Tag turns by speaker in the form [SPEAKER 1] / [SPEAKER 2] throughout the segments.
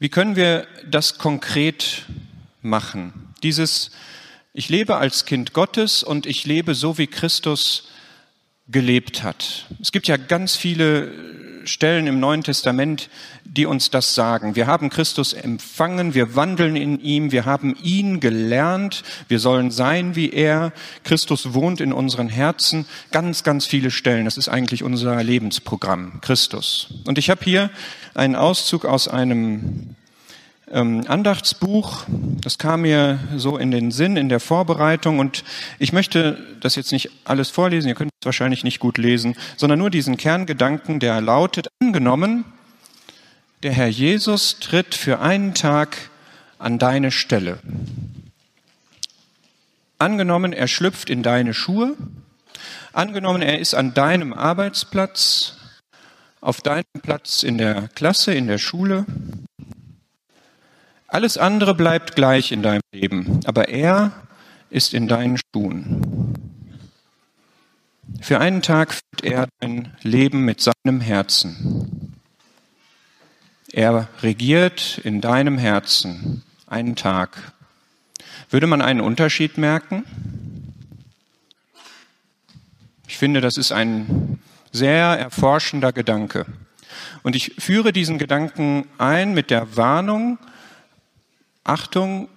[SPEAKER 1] Wie können wir das konkret machen? Dieses, ich lebe als Kind Gottes und ich lebe so, wie Christus gelebt hat. Es gibt ja ganz viele Stellen im Neuen Testament, die uns das sagen. Wir haben Christus empfangen, wir wandeln in ihm, wir haben ihn gelernt, wir sollen sein wie er. Christus wohnt in unseren Herzen. Ganz, ganz viele Stellen. Das ist eigentlich unser Lebensprogramm, Christus. Und ich habe hier einen Auszug aus einem ähm, Andachtsbuch. Das kam mir so in den Sinn in der Vorbereitung und ich möchte das jetzt nicht alles vorlesen, ihr könnt es wahrscheinlich nicht gut lesen, sondern nur diesen Kerngedanken, der lautet, angenommen, der Herr Jesus tritt für einen Tag an deine Stelle. Angenommen, er schlüpft in deine Schuhe. Angenommen, er ist an deinem Arbeitsplatz, auf deinem Platz in der Klasse, in der Schule. Alles andere bleibt gleich in deinem Leben, aber er ist in deinen Schuhen. Für einen Tag führt er dein Leben mit seinem Herzen. Er regiert in deinem Herzen einen Tag. Würde man einen Unterschied merken? Ich finde, das ist ein sehr erforschender Gedanke. Und ich führe diesen Gedanken ein mit der Warnung, Achtung,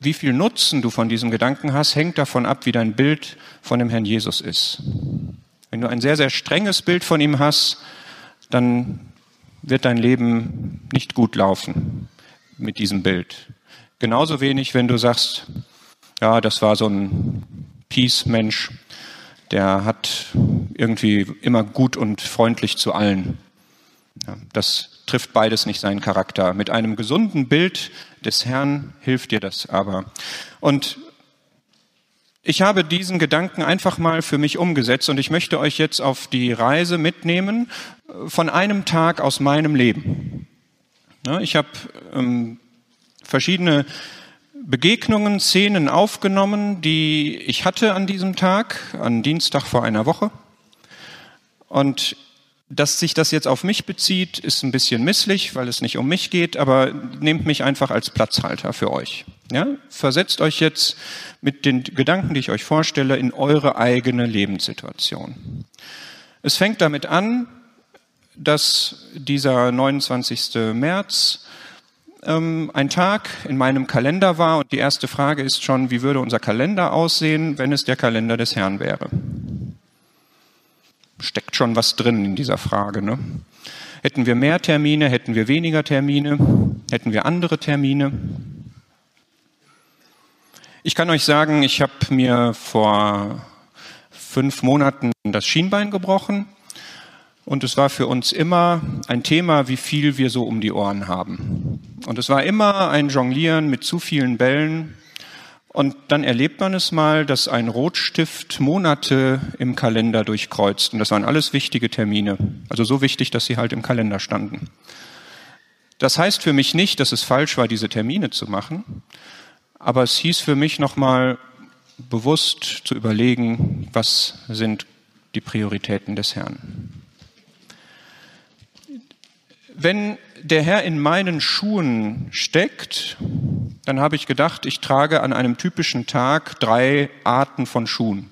[SPEAKER 1] wie viel Nutzen du von diesem Gedanken hast, hängt davon ab, wie dein Bild von dem Herrn Jesus ist. Wenn du ein sehr, sehr strenges Bild von ihm hast, dann wird dein Leben nicht gut laufen mit diesem Bild. Genauso wenig, wenn du sagst, ja, das war so ein Peace-Mensch, der hat irgendwie immer gut und freundlich zu allen. Ja, das trifft beides nicht seinen Charakter. Mit einem gesunden Bild des Herrn hilft dir das aber. Und ich habe diesen Gedanken einfach mal für mich umgesetzt und ich möchte euch jetzt auf die Reise mitnehmen von einem Tag aus meinem Leben. Ich habe ähm, verschiedene Begegnungen, Szenen aufgenommen, die ich hatte an diesem Tag, an Dienstag vor einer Woche. Und dass sich das jetzt auf mich bezieht, ist ein bisschen misslich, weil es nicht um mich geht, aber nehmt mich einfach als Platzhalter für euch. Ja? Versetzt euch jetzt mit den Gedanken, die ich euch vorstelle, in eure eigene Lebenssituation. Es fängt damit an, dass dieser 29. März ähm, ein Tag in meinem Kalender war und die erste Frage ist schon, wie würde unser Kalender aussehen, wenn es der Kalender des Herrn wäre? Steckt schon was drin in dieser Frage. Ne? Hätten wir mehr Termine, hätten wir weniger Termine, hätten wir andere Termine? Ich kann euch sagen, ich habe mir vor fünf Monaten das Schienbein gebrochen und es war für uns immer ein Thema, wie viel wir so um die Ohren haben. Und es war immer ein Jonglieren mit zu vielen Bällen und dann erlebt man es mal, dass ein Rotstift Monate im Kalender durchkreuzt. Und das waren alles wichtige Termine. Also so wichtig, dass sie halt im Kalender standen. Das heißt für mich nicht, dass es falsch war, diese Termine zu machen. Aber es hieß für mich nochmal bewusst zu überlegen, was sind die Prioritäten des Herrn. Wenn der Herr in meinen Schuhen steckt, dann habe ich gedacht, ich trage an einem typischen Tag drei Arten von Schuhen.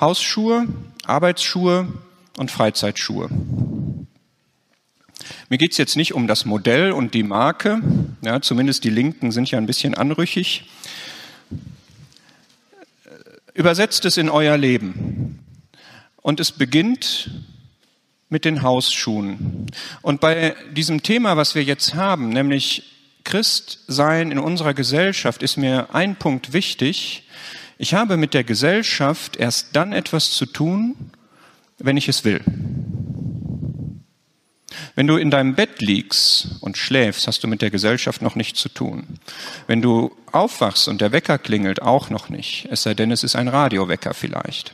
[SPEAKER 1] Hausschuhe, Arbeitsschuhe und Freizeitschuhe. Mir geht es jetzt nicht um das Modell und die Marke, ja, zumindest die linken sind ja ein bisschen anrüchig. Übersetzt es in euer Leben. Und es beginnt mit den Hausschuhen. Und bei diesem Thema, was wir jetzt haben, nämlich Christsein in unserer Gesellschaft, ist mir ein Punkt wichtig. Ich habe mit der Gesellschaft erst dann etwas zu tun, wenn ich es will. Wenn du in deinem Bett liegst und schläfst, hast du mit der Gesellschaft noch nichts zu tun. Wenn du aufwachst und der Wecker klingelt, auch noch nicht. Es sei denn, es ist ein Radiowecker vielleicht.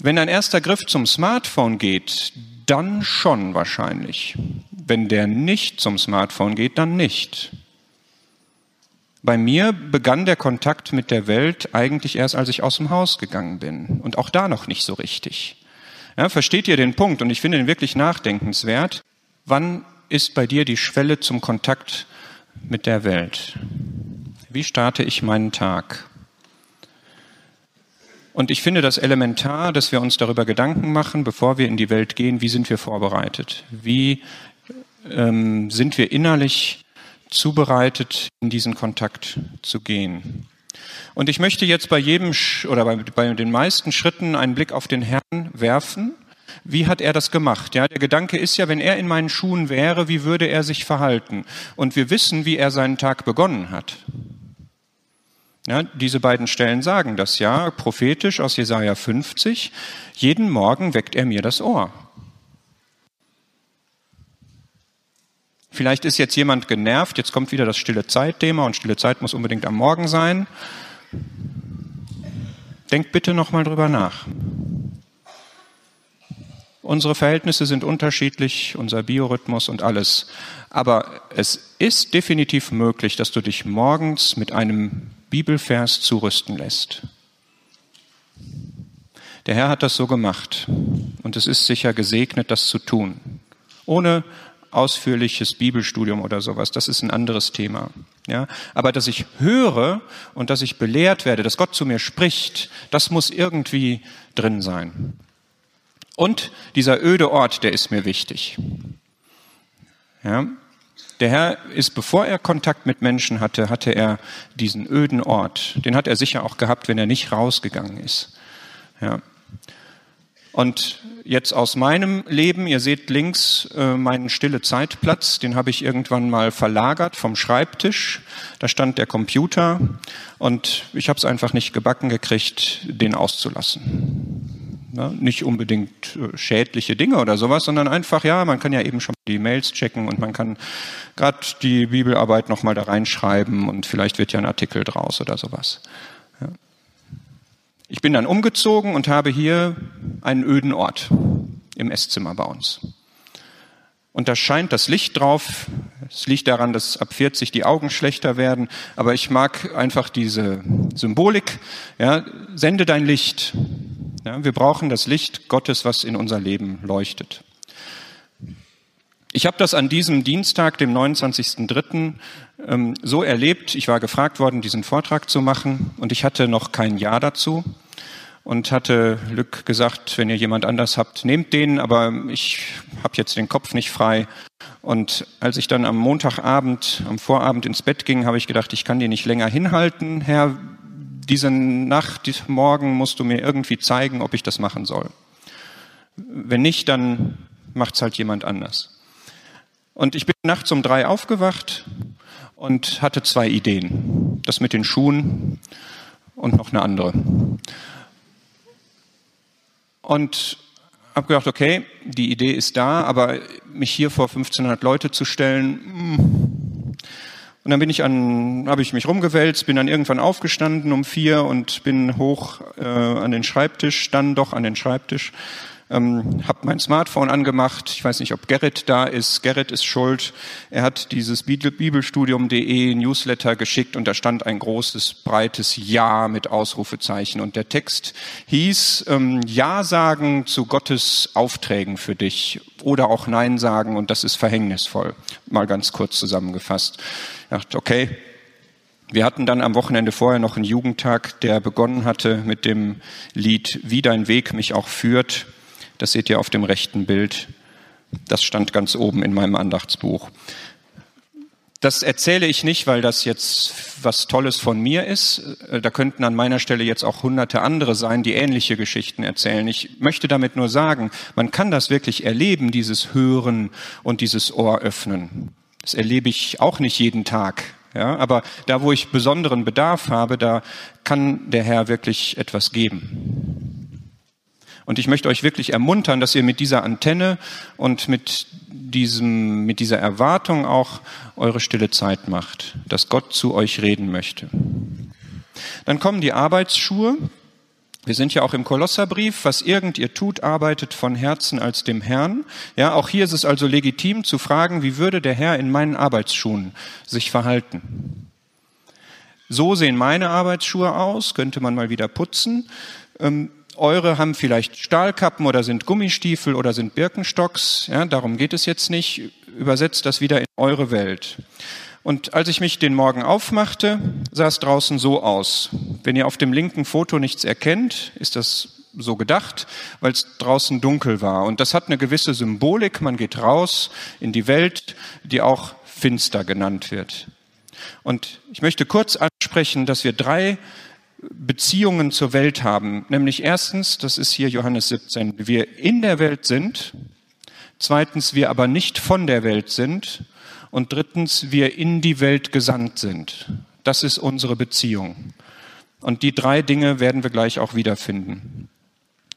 [SPEAKER 1] Wenn ein erster Griff zum Smartphone geht, dann schon wahrscheinlich. Wenn der nicht zum Smartphone geht, dann nicht. Bei mir begann der Kontakt mit der Welt eigentlich erst, als ich aus dem Haus gegangen bin. Und auch da noch nicht so richtig. Ja, versteht ihr den Punkt? Und ich finde ihn wirklich nachdenkenswert. Wann ist bei dir die Schwelle zum Kontakt mit der Welt? Wie starte ich meinen Tag? Und ich finde das elementar, dass wir uns darüber Gedanken machen, bevor wir in die Welt gehen, wie sind wir vorbereitet? Wie ähm, sind wir innerlich zubereitet, in diesen Kontakt zu gehen? Und ich möchte jetzt bei jedem oder bei, bei den meisten Schritten einen Blick auf den Herrn werfen. Wie hat er das gemacht? Ja, der Gedanke ist ja, wenn er in meinen Schuhen wäre, wie würde er sich verhalten? Und wir wissen, wie er seinen Tag begonnen hat. Ja, diese beiden Stellen sagen das ja, prophetisch aus Jesaja 50. Jeden Morgen weckt er mir das Ohr. Vielleicht ist jetzt jemand genervt, jetzt kommt wieder das stille Zeit-Thema und stille Zeit muss unbedingt am Morgen sein. Denkt bitte nochmal drüber nach. Unsere Verhältnisse sind unterschiedlich, unser Biorhythmus und alles. Aber es ist definitiv möglich, dass du dich morgens mit einem Bibelvers zurüsten lässt. Der Herr hat das so gemacht und es ist sicher gesegnet, das zu tun. Ohne ausführliches Bibelstudium oder sowas, das ist ein anderes Thema. Ja, aber dass ich höre und dass ich belehrt werde, dass Gott zu mir spricht, das muss irgendwie drin sein. Und dieser öde Ort, der ist mir wichtig. Ja, der Herr ist, bevor er Kontakt mit Menschen hatte, hatte er diesen öden Ort. Den hat er sicher auch gehabt, wenn er nicht rausgegangen ist. Ja. Und jetzt aus meinem Leben, ihr seht links äh, meinen stille Zeitplatz, den habe ich irgendwann mal verlagert vom Schreibtisch. Da stand der Computer und ich habe es einfach nicht gebacken gekriegt, den auszulassen. Ne? Nicht unbedingt äh, schädliche Dinge oder sowas, sondern einfach, ja, man kann ja eben schon die Mails checken und man kann gerade die Bibelarbeit nochmal da reinschreiben und vielleicht wird ja ein Artikel draus oder sowas. Ja. Ich bin dann umgezogen und habe hier einen öden Ort im Esszimmer bei uns. Und da scheint das Licht drauf. Es liegt daran, dass ab 40 die Augen schlechter werden. Aber ich mag einfach diese Symbolik. Ja, sende dein Licht. Ja, wir brauchen das Licht Gottes, was in unser Leben leuchtet. Ich habe das an diesem Dienstag, dem 29.03., ähm, so erlebt. Ich war gefragt worden, diesen Vortrag zu machen und ich hatte noch kein Ja dazu und hatte Lück gesagt, wenn ihr jemand anders habt, nehmt den, aber ich habe jetzt den Kopf nicht frei. Und als ich dann am Montagabend, am Vorabend ins Bett ging, habe ich gedacht, ich kann die nicht länger hinhalten, Herr, diese Nacht, diesen Morgen musst du mir irgendwie zeigen, ob ich das machen soll. Wenn nicht, dann macht's halt jemand anders. Und ich bin nachts um drei aufgewacht und hatte zwei Ideen. Das mit den Schuhen und noch eine andere. Und habe gedacht, okay, die Idee ist da, aber mich hier vor 1500 Leute zu stellen, hm, und dann bin ich an, habe ich mich rumgewälzt, bin dann irgendwann aufgestanden um vier und bin hoch äh, an den Schreibtisch, dann doch an den Schreibtisch ähm, habe mein Smartphone angemacht. Ich weiß nicht, ob Gerrit da ist. Gerrit ist schuld. Er hat dieses Bibelstudium.de Newsletter geschickt und da stand ein großes, breites Ja mit Ausrufezeichen. Und der Text hieß ähm, Ja sagen zu Gottes Aufträgen für dich oder auch Nein sagen und das ist verhängnisvoll. Mal ganz kurz zusammengefasst. Ich dachte, okay, wir hatten dann am Wochenende vorher noch einen Jugendtag, der begonnen hatte mit dem Lied Wie dein Weg mich auch führt. Das seht ihr auf dem rechten Bild. Das stand ganz oben in meinem Andachtsbuch. Das erzähle ich nicht, weil das jetzt was Tolles von mir ist. Da könnten an meiner Stelle jetzt auch hunderte andere sein, die ähnliche Geschichten erzählen. Ich möchte damit nur sagen, man kann das wirklich erleben, dieses Hören und dieses Ohr öffnen. Das erlebe ich auch nicht jeden Tag. Ja, aber da, wo ich besonderen Bedarf habe, da kann der Herr wirklich etwas geben. Und ich möchte euch wirklich ermuntern, dass ihr mit dieser Antenne und mit diesem, mit dieser Erwartung auch eure stille Zeit macht, dass Gott zu euch reden möchte. Dann kommen die Arbeitsschuhe. Wir sind ja auch im Kolosserbrief, was irgend ihr tut, arbeitet von Herzen als dem Herrn. Ja, auch hier ist es also legitim zu fragen, wie würde der Herr in meinen Arbeitsschuhen sich verhalten? So sehen meine Arbeitsschuhe aus, könnte man mal wieder putzen. Ähm, eure haben vielleicht Stahlkappen oder sind Gummistiefel oder sind Birkenstocks. Ja, darum geht es jetzt nicht. Übersetzt das wieder in eure Welt. Und als ich mich den Morgen aufmachte, sah es draußen so aus. Wenn ihr auf dem linken Foto nichts erkennt, ist das so gedacht, weil es draußen dunkel war. Und das hat eine gewisse Symbolik. Man geht raus in die Welt, die auch finster genannt wird. Und ich möchte kurz ansprechen, dass wir drei Beziehungen zur Welt haben. Nämlich erstens, das ist hier Johannes 17, wir in der Welt sind. Zweitens, wir aber nicht von der Welt sind. Und drittens, wir in die Welt gesandt sind. Das ist unsere Beziehung. Und die drei Dinge werden wir gleich auch wiederfinden.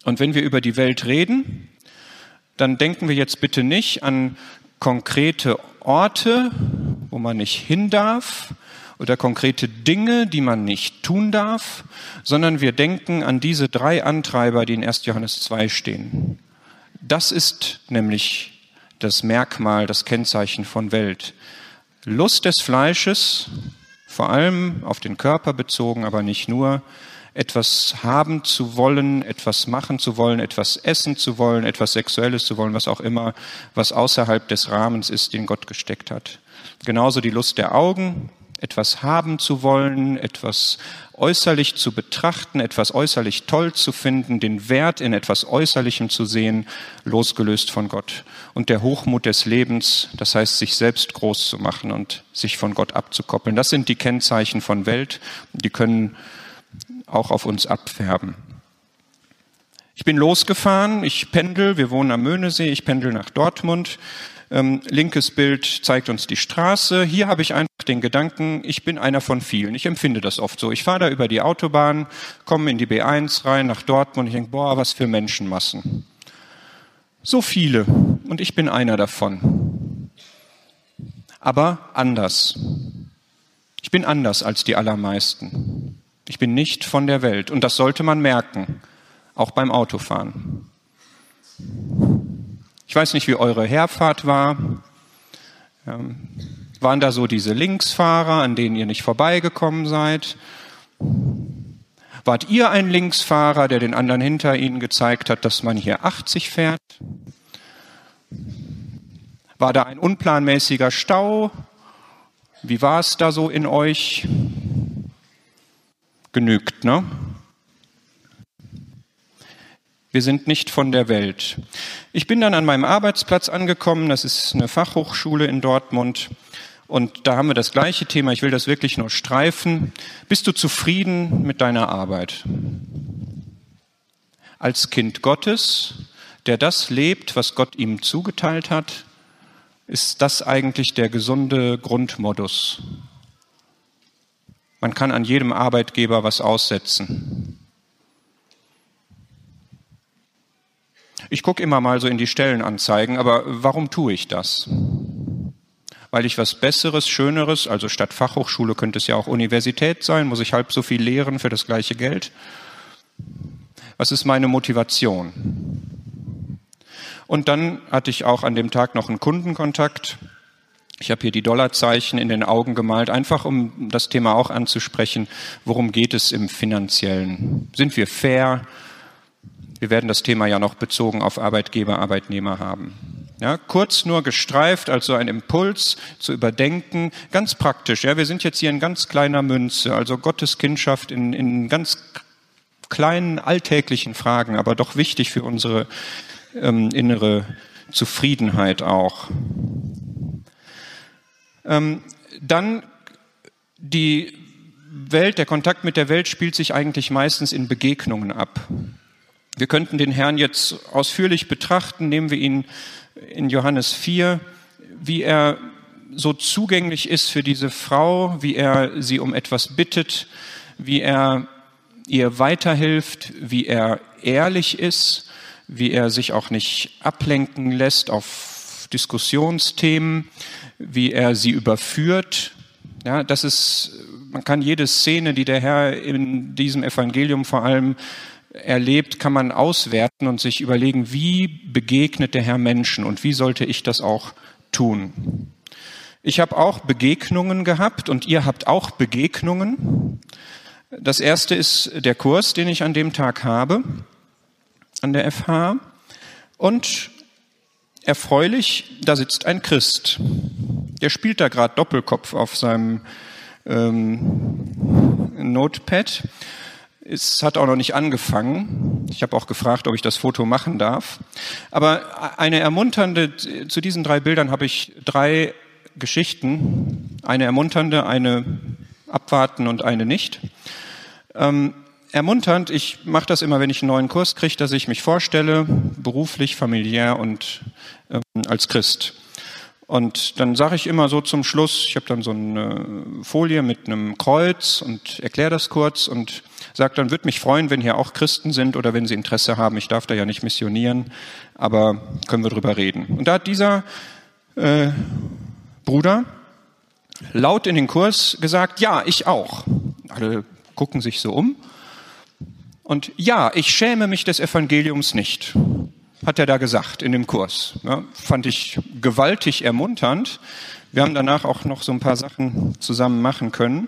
[SPEAKER 1] Und wenn wir über die Welt reden, dann denken wir jetzt bitte nicht an konkrete Orte, wo man nicht hin darf, oder konkrete Dinge, die man nicht tun darf, sondern wir denken an diese drei Antreiber, die in 1. Johannes 2 stehen. Das ist nämlich das Merkmal, das Kennzeichen von Welt. Lust des Fleisches, vor allem auf den Körper bezogen, aber nicht nur, etwas haben zu wollen, etwas machen zu wollen, etwas essen zu wollen, etwas Sexuelles zu wollen, was auch immer, was außerhalb des Rahmens ist, den Gott gesteckt hat. Genauso die Lust der Augen, etwas haben zu wollen, etwas äußerlich zu betrachten, etwas äußerlich toll zu finden, den Wert in etwas Äußerlichem zu sehen, losgelöst von Gott. Und der Hochmut des Lebens, das heißt, sich selbst groß zu machen und sich von Gott abzukoppeln. Das sind die Kennzeichen von Welt. Die können auch auf uns abfärben. Ich bin losgefahren, ich pendel, wir wohnen am Möhnesee, ich pendel nach Dortmund ähm, linkes Bild zeigt uns die Straße. Hier habe ich einfach den Gedanken, ich bin einer von vielen. Ich empfinde das oft so. Ich fahre da über die Autobahn, komme in die B1 rein, nach Dortmund. Ich denke, boah, was für Menschenmassen. So viele. Und ich bin einer davon. Aber anders. Ich bin anders als die allermeisten. Ich bin nicht von der Welt. Und das sollte man merken, auch beim Autofahren. Ich weiß nicht, wie eure Herfahrt war. Ähm, waren da so diese Linksfahrer, an denen ihr nicht vorbeigekommen seid? Wart ihr ein Linksfahrer, der den anderen hinter ihnen gezeigt hat, dass man hier 80 fährt? War da ein unplanmäßiger Stau? Wie war es da so in euch? Genügt, ne? Wir sind nicht von der Welt. Ich bin dann an meinem Arbeitsplatz angekommen. Das ist eine Fachhochschule in Dortmund. Und da haben wir das gleiche Thema. Ich will das wirklich nur streifen. Bist du zufrieden mit deiner Arbeit? Als Kind Gottes, der das lebt, was Gott ihm zugeteilt hat, ist das eigentlich der gesunde Grundmodus. Man kann an jedem Arbeitgeber was aussetzen. Ich gucke immer mal so in die Stellenanzeigen, aber warum tue ich das? Weil ich was Besseres, Schöneres, also statt Fachhochschule könnte es ja auch Universität sein, muss ich halb so viel lehren für das gleiche Geld? Was ist meine Motivation? Und dann hatte ich auch an dem Tag noch einen Kundenkontakt. Ich habe hier die Dollarzeichen in den Augen gemalt, einfach um das Thema auch anzusprechen. Worum geht es im Finanziellen? Sind wir fair? Wir werden das Thema ja noch bezogen auf Arbeitgeber, Arbeitnehmer haben. Ja, kurz nur gestreift, also ein Impuls zu überdenken, ganz praktisch. Ja, wir sind jetzt hier in ganz kleiner Münze, also Gottes Kindschaft in, in ganz kleinen alltäglichen Fragen, aber doch wichtig für unsere ähm, innere Zufriedenheit auch. Ähm, dann die Welt, der Kontakt mit der Welt spielt sich eigentlich meistens in Begegnungen ab. Wir könnten den Herrn jetzt ausführlich betrachten, nehmen wir ihn in Johannes 4, wie er so zugänglich ist für diese Frau, wie er sie um etwas bittet, wie er ihr weiterhilft, wie er ehrlich ist, wie er sich auch nicht ablenken lässt auf Diskussionsthemen, wie er sie überführt. Ja, das ist, man kann jede Szene, die der Herr in diesem Evangelium vor allem erlebt, kann man auswerten und sich überlegen, wie begegnet der Herr Menschen und wie sollte ich das auch tun. Ich habe auch Begegnungen gehabt und ihr habt auch Begegnungen. Das erste ist der Kurs, den ich an dem Tag habe. an der FH. Und erfreulich, da sitzt ein Christ. Der spielt da gerade Doppelkopf auf seinem ähm, Notepad. Es hat auch noch nicht angefangen. Ich habe auch gefragt, ob ich das Foto machen darf. Aber eine ermunternde, zu diesen drei Bildern habe ich drei Geschichten. Eine ermunternde, eine abwarten und eine nicht. Ähm, ermunternd, ich mache das immer, wenn ich einen neuen Kurs kriege, dass ich mich vorstelle, beruflich, familiär und ähm, als Christ. Und dann sage ich immer so zum Schluss, ich habe dann so eine Folie mit einem Kreuz und erkläre das kurz und sage dann, würde mich freuen, wenn hier auch Christen sind oder wenn sie Interesse haben. Ich darf da ja nicht missionieren, aber können wir drüber reden. Und da hat dieser äh, Bruder laut in den Kurs gesagt, ja, ich auch. Alle gucken sich so um. Und ja, ich schäme mich des Evangeliums nicht hat er da gesagt in dem Kurs. Ja, fand ich gewaltig ermunternd. Wir haben danach auch noch so ein paar Sachen zusammen machen können.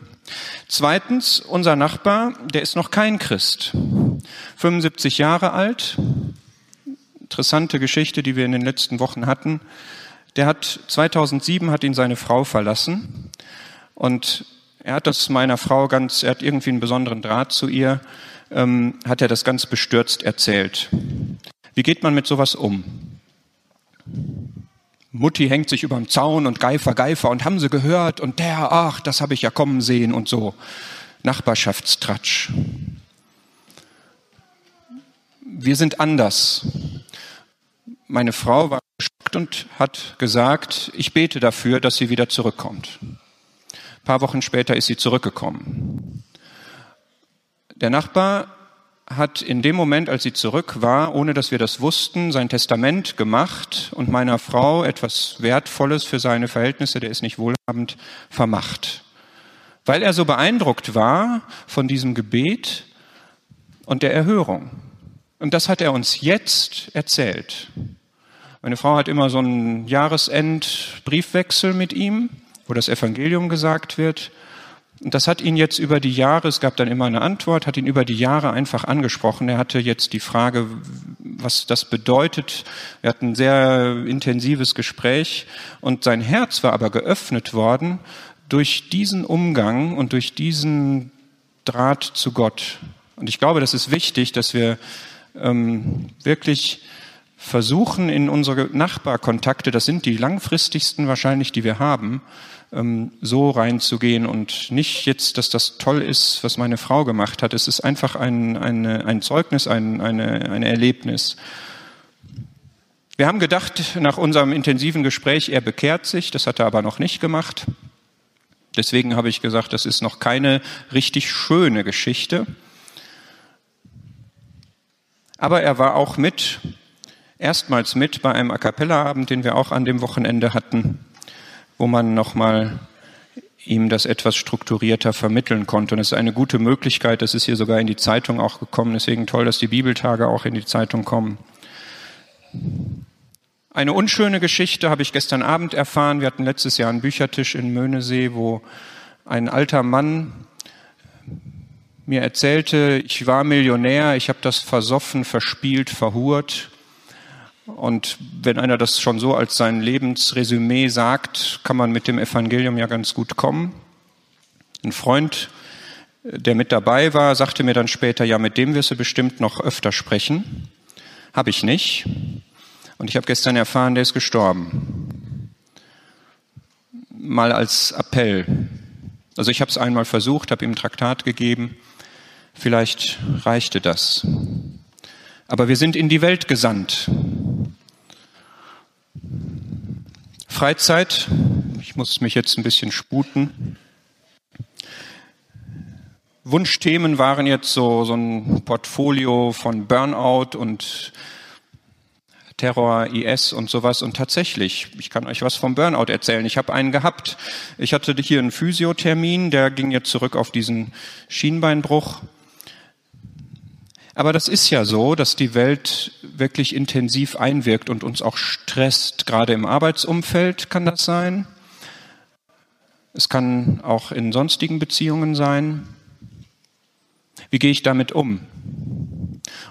[SPEAKER 1] Zweitens, unser Nachbar, der ist noch kein Christ. 75 Jahre alt. Interessante Geschichte, die wir in den letzten Wochen hatten. Der hat 2007 hat ihn seine Frau verlassen und er hat das meiner Frau ganz, er hat irgendwie einen besonderen Draht zu ihr, ähm, hat er das ganz bestürzt erzählt. Wie geht man mit sowas um? Mutti hängt sich über den Zaun und Geifer, Geifer und haben sie gehört und der, ach, das habe ich ja kommen sehen und so. Nachbarschaftstratsch. Wir sind anders. Meine Frau war geschockt und hat gesagt, ich bete dafür, dass sie wieder zurückkommt. Ein paar Wochen später ist sie zurückgekommen. Der Nachbar hat in dem Moment, als sie zurück war, ohne dass wir das wussten, sein Testament gemacht und meiner Frau etwas Wertvolles für seine Verhältnisse, der ist nicht wohlhabend, vermacht. Weil er so beeindruckt war von diesem Gebet und der Erhörung. Und das hat er uns jetzt erzählt. Meine Frau hat immer so einen Jahresend-Briefwechsel mit ihm, wo das Evangelium gesagt wird. Und das hat ihn jetzt über die Jahre, es gab dann immer eine Antwort, hat ihn über die Jahre einfach angesprochen. Er hatte jetzt die Frage, was das bedeutet. Wir hatten ein sehr intensives Gespräch und sein Herz war aber geöffnet worden durch diesen Umgang und durch diesen Draht zu Gott. Und ich glaube, das ist wichtig, dass wir ähm, wirklich versuchen, in unsere Nachbarkontakte, das sind die langfristigsten wahrscheinlich, die wir haben, so reinzugehen und nicht jetzt, dass das toll ist, was meine Frau gemacht hat. Es ist einfach ein, eine, ein Zeugnis, ein, eine, ein Erlebnis. Wir haben gedacht, nach unserem intensiven Gespräch, er bekehrt sich, das hat er aber noch nicht gemacht. Deswegen habe ich gesagt, das ist noch keine richtig schöne Geschichte. Aber er war auch mit, erstmals mit bei einem A cappella-Abend, den wir auch an dem Wochenende hatten wo man nochmal ihm das etwas strukturierter vermitteln konnte. Und es ist eine gute Möglichkeit, das ist hier sogar in die Zeitung auch gekommen, deswegen toll, dass die Bibeltage auch in die Zeitung kommen. Eine unschöne Geschichte habe ich gestern Abend erfahren. Wir hatten letztes Jahr einen Büchertisch in Möhnesee, wo ein alter Mann mir erzählte, ich war Millionär, ich habe das versoffen, verspielt, verhurt und wenn einer das schon so als sein Lebensresümee sagt, kann man mit dem Evangelium ja ganz gut kommen. Ein Freund, der mit dabei war, sagte mir dann später, ja, mit dem wirst du bestimmt noch öfter sprechen. Habe ich nicht. Und ich habe gestern erfahren, der ist gestorben. Mal als Appell. Also ich habe es einmal versucht, habe ihm ein Traktat gegeben. Vielleicht reichte das. Aber wir sind in die Welt gesandt. Freizeit. Ich muss mich jetzt ein bisschen sputen. Wunschthemen waren jetzt so, so ein Portfolio von Burnout und Terror, IS und sowas. Und tatsächlich, ich kann euch was vom Burnout erzählen. Ich habe einen gehabt. Ich hatte hier einen Physiothermin, der ging jetzt zurück auf diesen Schienbeinbruch. Aber das ist ja so, dass die Welt wirklich intensiv einwirkt und uns auch stresst. Gerade im Arbeitsumfeld kann das sein. Es kann auch in sonstigen Beziehungen sein. Wie gehe ich damit um?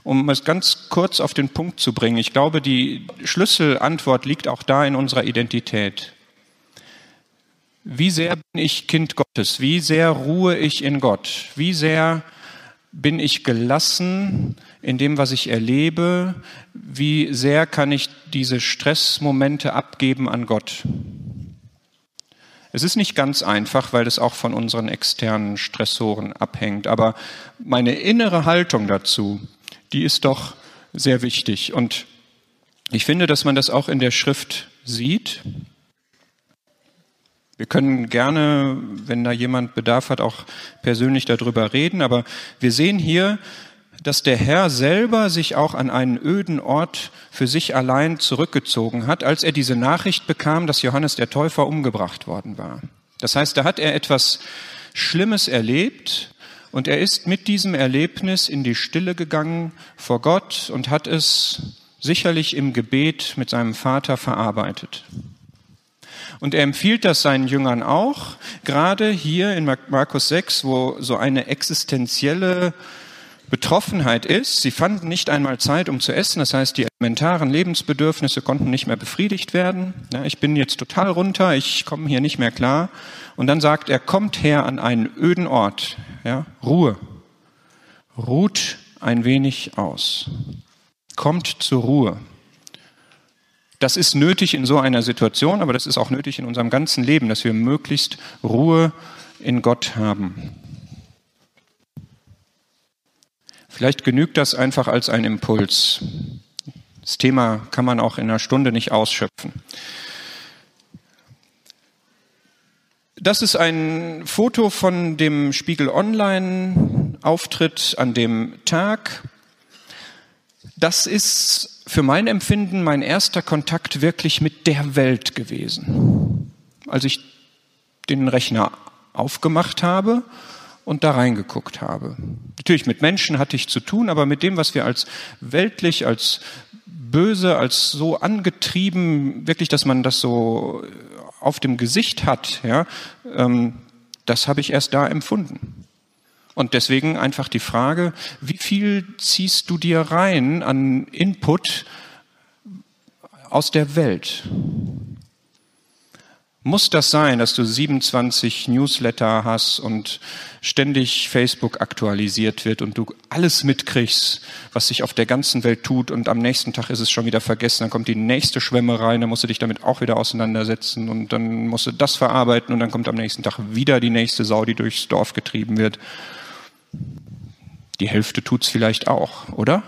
[SPEAKER 1] Um es ganz kurz auf den Punkt zu bringen, ich glaube, die Schlüsselantwort liegt auch da in unserer Identität. Wie sehr bin ich Kind Gottes? Wie sehr ruhe ich in Gott? Wie sehr bin ich gelassen in dem, was ich erlebe? Wie sehr kann ich diese Stressmomente abgeben an Gott? Es ist nicht ganz einfach, weil es auch von unseren externen Stressoren abhängt. Aber meine innere Haltung dazu, die ist doch sehr wichtig. Und ich finde, dass man das auch in der Schrift sieht. Wir können gerne, wenn da jemand Bedarf hat, auch persönlich darüber reden. Aber wir sehen hier, dass der Herr selber sich auch an einen öden Ort für sich allein zurückgezogen hat, als er diese Nachricht bekam, dass Johannes der Täufer umgebracht worden war. Das heißt, da hat er etwas Schlimmes erlebt und er ist mit diesem Erlebnis in die Stille gegangen vor Gott und hat es sicherlich im Gebet mit seinem Vater verarbeitet. Und er empfiehlt das seinen Jüngern auch, gerade hier in Markus 6, wo so eine existenzielle Betroffenheit ist, sie fanden nicht einmal Zeit, um zu essen. Das heißt, die elementaren Lebensbedürfnisse konnten nicht mehr befriedigt werden. Ja, ich bin jetzt total runter, ich komme hier nicht mehr klar. Und dann sagt er, kommt her an einen öden Ort. Ja, Ruhe. Ruht ein wenig aus. Kommt zur Ruhe. Das ist nötig in so einer Situation, aber das ist auch nötig in unserem ganzen Leben, dass wir möglichst Ruhe in Gott haben. Vielleicht genügt das einfach als ein Impuls. Das Thema kann man auch in einer Stunde nicht ausschöpfen. Das ist ein Foto von dem Spiegel Online Auftritt an dem Tag. Das ist für mein Empfinden mein erster Kontakt wirklich mit der Welt gewesen. Als ich den Rechner aufgemacht habe und da reingeguckt habe. Natürlich mit Menschen hatte ich zu tun, aber mit dem, was wir als weltlich, als böse, als so angetrieben, wirklich, dass man das so auf dem Gesicht hat, ja, ähm, das habe ich erst da empfunden. Und deswegen einfach die Frage, wie viel ziehst du dir rein an Input aus der Welt? Muss das sein, dass du 27 Newsletter hast und ständig Facebook aktualisiert wird und du alles mitkriegst, was sich auf der ganzen Welt tut und am nächsten Tag ist es schon wieder vergessen, dann kommt die nächste Schwemme rein, dann musst du dich damit auch wieder auseinandersetzen und dann musst du das verarbeiten und dann kommt am nächsten Tag wieder die nächste Sau, die durchs Dorf getrieben wird. Die Hälfte tut's vielleicht auch, oder?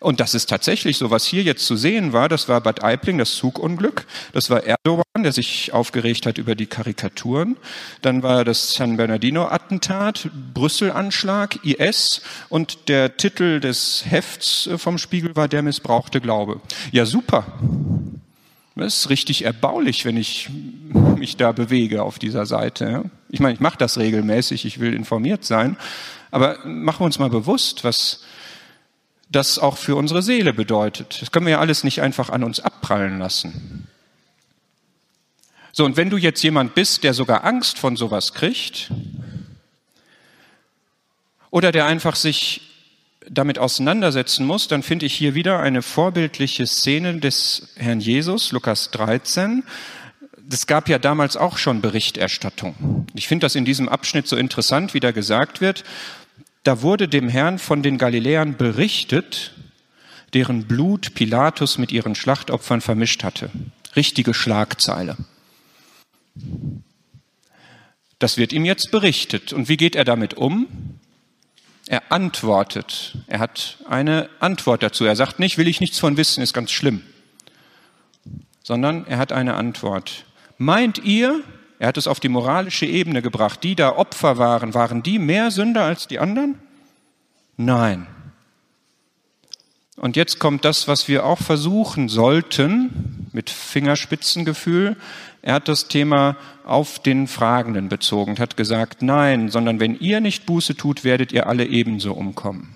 [SPEAKER 1] Und das ist tatsächlich so, was hier jetzt zu sehen war, das war Bad Aibling, das Zugunglück, das war Erdogan, der sich aufgeregt hat über die Karikaturen, dann war das San Bernardino-Attentat, Brüssel-Anschlag, IS und der Titel des Hefts äh, vom Spiegel war Der missbrauchte Glaube. Ja, super. Das ist richtig erbaulich, wenn ich mich da bewege auf dieser Seite. Ich meine, ich mache das regelmäßig, ich will informiert sein, aber machen wir uns mal bewusst, was das auch für unsere Seele bedeutet. Das können wir ja alles nicht einfach an uns abprallen lassen. So, und wenn du jetzt jemand bist, der sogar Angst von sowas kriegt, oder der einfach sich damit auseinandersetzen muss, dann finde ich hier wieder eine vorbildliche Szene des Herrn Jesus, Lukas 13. Das gab ja damals auch schon Berichterstattung. Ich finde das in diesem Abschnitt so interessant, wie da gesagt wird, da wurde dem Herrn von den Galiläern berichtet, deren Blut Pilatus mit ihren Schlachtopfern vermischt hatte. Richtige Schlagzeile. Das wird ihm jetzt berichtet. Und wie geht er damit um? Er antwortet. Er hat eine Antwort dazu. Er sagt nicht, will ich nichts von wissen, ist ganz schlimm. Sondern er hat eine Antwort. Meint ihr, er hat es auf die moralische Ebene gebracht. Die da Opfer waren, waren die mehr Sünder als die anderen? Nein. Und jetzt kommt das, was wir auch versuchen sollten, mit Fingerspitzengefühl. Er hat das Thema auf den Fragenden bezogen und hat gesagt, nein, sondern wenn ihr nicht Buße tut, werdet ihr alle ebenso umkommen.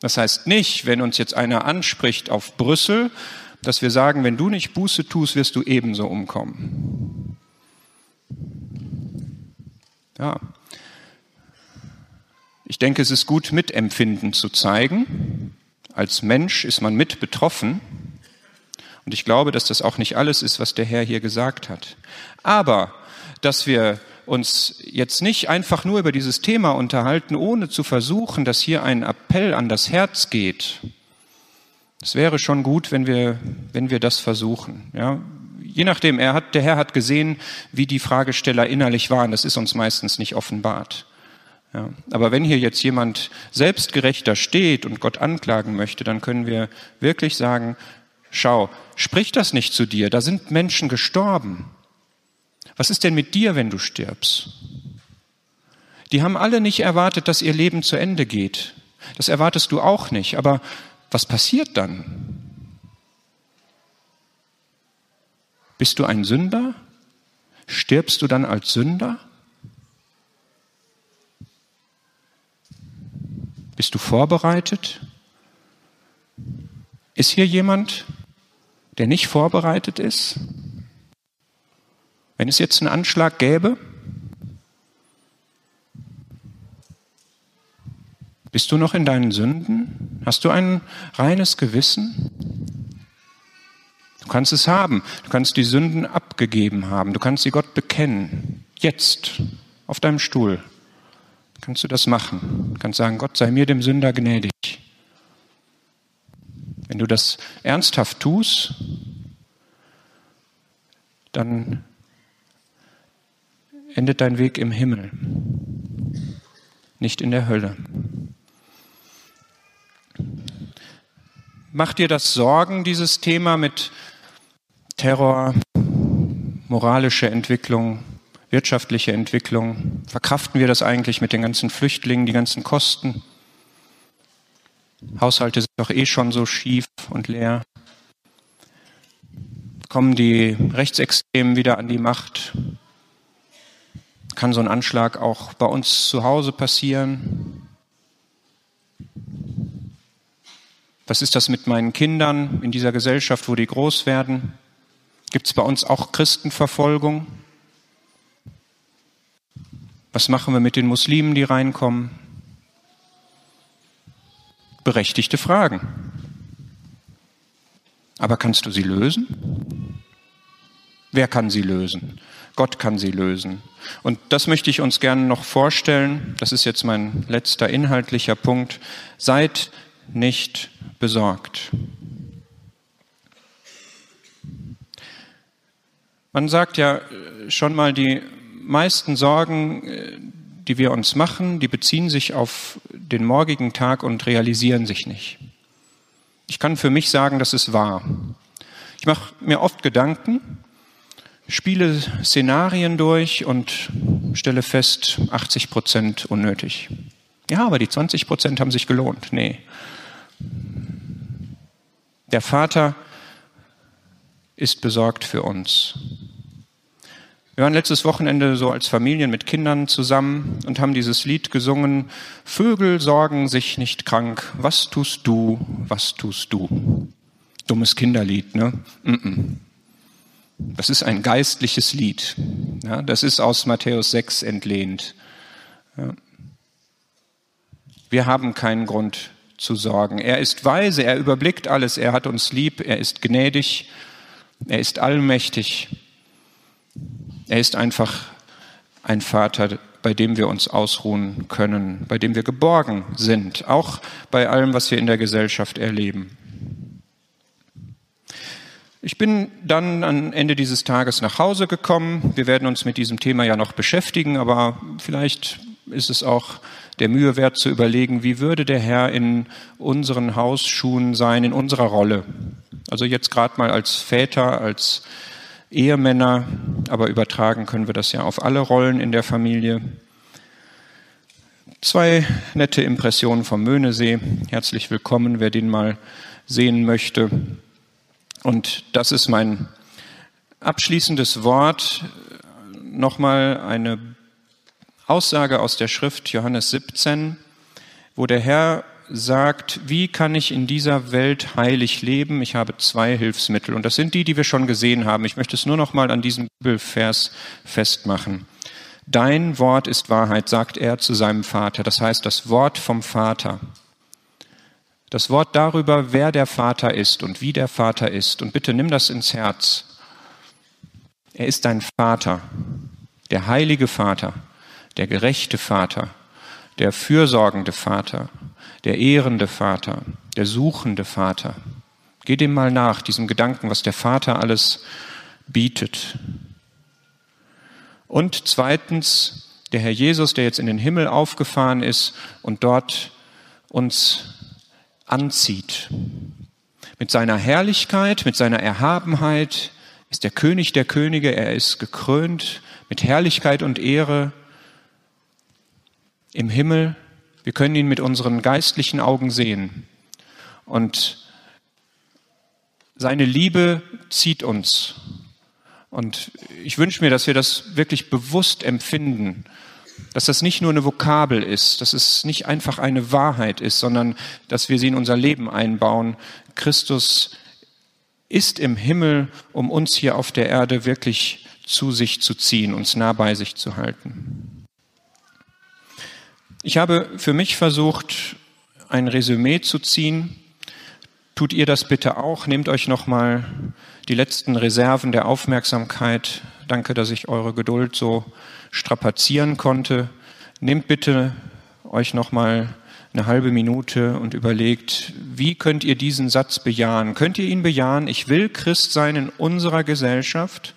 [SPEAKER 1] Das heißt nicht, wenn uns jetzt einer anspricht auf Brüssel, dass wir sagen, wenn du nicht Buße tust, wirst du ebenso umkommen. Ja. Ich denke, es ist gut, Mitempfinden zu zeigen. Als Mensch ist man mit betroffen. Und ich glaube, dass das auch nicht alles ist, was der Herr hier gesagt hat. Aber, dass wir uns jetzt nicht einfach nur über dieses Thema unterhalten, ohne zu versuchen, dass hier ein Appell an das Herz geht. Es wäre schon gut, wenn wir, wenn wir das versuchen. Ja, je nachdem, er hat, der Herr hat gesehen, wie die Fragesteller innerlich waren. Das ist uns meistens nicht offenbart. Ja, aber wenn hier jetzt jemand selbstgerechter steht und Gott anklagen möchte, dann können wir wirklich sagen, schau, sprich das nicht zu dir, da sind Menschen gestorben. Was ist denn mit dir, wenn du stirbst? Die haben alle nicht erwartet, dass ihr Leben zu Ende geht. Das erwartest du auch nicht. Aber was passiert dann? Bist du ein Sünder? Stirbst du dann als Sünder? Bist du vorbereitet? Ist hier jemand, der nicht vorbereitet ist? Wenn es jetzt einen Anschlag gäbe, bist du noch in deinen Sünden? Hast du ein reines Gewissen? Du kannst es haben. Du kannst die Sünden abgegeben haben. Du kannst sie Gott bekennen. Jetzt, auf deinem Stuhl, kannst du das machen. Du kannst sagen, Gott sei mir dem Sünder gnädig. Wenn du das ernsthaft tust, dann endet dein Weg im Himmel, nicht in der Hölle. Macht dir das Sorgen, dieses Thema mit Terror, moralische Entwicklung, wirtschaftliche Entwicklung? Verkraften wir das eigentlich mit den ganzen Flüchtlingen, die ganzen Kosten? Haushalte sind doch eh schon so schief und leer. Kommen die Rechtsextremen wieder an die Macht? kann so ein Anschlag auch bei uns zu Hause passieren? Was ist das mit meinen Kindern in dieser Gesellschaft, wo die groß werden? Gibt es bei uns auch Christenverfolgung? Was machen wir mit den Muslimen, die reinkommen? Berechtigte Fragen. Aber kannst du sie lösen? Wer kann sie lösen? Gott kann sie lösen. Und das möchte ich uns gerne noch vorstellen. Das ist jetzt mein letzter inhaltlicher Punkt. Seid nicht besorgt. Man sagt ja schon mal, die meisten Sorgen, die wir uns machen, die beziehen sich auf den morgigen Tag und realisieren sich nicht. Ich kann für mich sagen, das ist wahr. Ich mache mir oft Gedanken, spiele Szenarien durch und stelle fest, 80 Prozent unnötig. Ja, aber die 20 Prozent haben sich gelohnt. Nee. Der Vater ist besorgt für uns. Wir waren letztes Wochenende so als Familien mit Kindern zusammen und haben dieses Lied gesungen. Vögel sorgen sich nicht krank. Was tust du? Was tust du? Dummes Kinderlied, ne? Das ist ein geistliches Lied. Das ist aus Matthäus 6 entlehnt. Wir haben keinen Grund zu sorgen. Er ist weise, er überblickt alles, er hat uns lieb, er ist gnädig, er ist allmächtig. Er ist einfach ein Vater, bei dem wir uns ausruhen können, bei dem wir geborgen sind, auch bei allem, was wir in der Gesellschaft erleben. Ich bin dann am Ende dieses Tages nach Hause gekommen. Wir werden uns mit diesem Thema ja noch beschäftigen, aber vielleicht ist es auch der Mühe wert zu überlegen, wie würde der Herr in unseren Hausschuhen sein, in unserer Rolle. Also jetzt gerade mal als Väter, als Ehemänner, aber übertragen können wir das ja auf alle Rollen in der Familie. Zwei nette Impressionen vom Möhnesee. Herzlich willkommen, wer den mal sehen möchte. Und das ist mein abschließendes Wort. Nochmal eine Aussage aus der Schrift Johannes 17, wo der Herr sagt, wie kann ich in dieser Welt heilig leben? Ich habe zwei Hilfsmittel und das sind die, die wir schon gesehen haben. Ich möchte es nur noch mal an diesem Bibelvers festmachen. Dein Wort ist Wahrheit, sagt er zu seinem Vater. Das heißt, das Wort vom Vater. Das Wort darüber, wer der Vater ist und wie der Vater ist. Und bitte nimm das ins Herz. Er ist dein Vater, der heilige Vater, der gerechte Vater, der fürsorgende Vater, der ehrende Vater, der suchende Vater. Geh dem mal nach, diesem Gedanken, was der Vater alles bietet. Und zweitens, der Herr Jesus, der jetzt in den Himmel aufgefahren ist und dort uns anzieht. Mit seiner Herrlichkeit, mit seiner Erhabenheit ist der König der Könige, er ist gekrönt mit Herrlichkeit und Ehre im Himmel. Wir können ihn mit unseren geistlichen Augen sehen. Und seine Liebe zieht uns. Und ich wünsche mir, dass wir das wirklich bewusst empfinden, dass das nicht nur eine Vokabel ist, dass es nicht einfach eine Wahrheit ist, sondern dass wir sie in unser Leben einbauen. Christus ist im Himmel, um uns hier auf der Erde wirklich zu sich zu ziehen, uns nah bei sich zu halten. Ich habe für mich versucht, ein Resümee zu ziehen Tut ihr das bitte auch. Nehmt euch nochmal die letzten Reserven der Aufmerksamkeit. Danke, dass ich eure Geduld so strapazieren konnte. Nehmt bitte euch nochmal eine halbe Minute und überlegt, wie könnt ihr diesen Satz bejahen? Könnt ihr ihn bejahen? Ich will Christ sein in unserer Gesellschaft.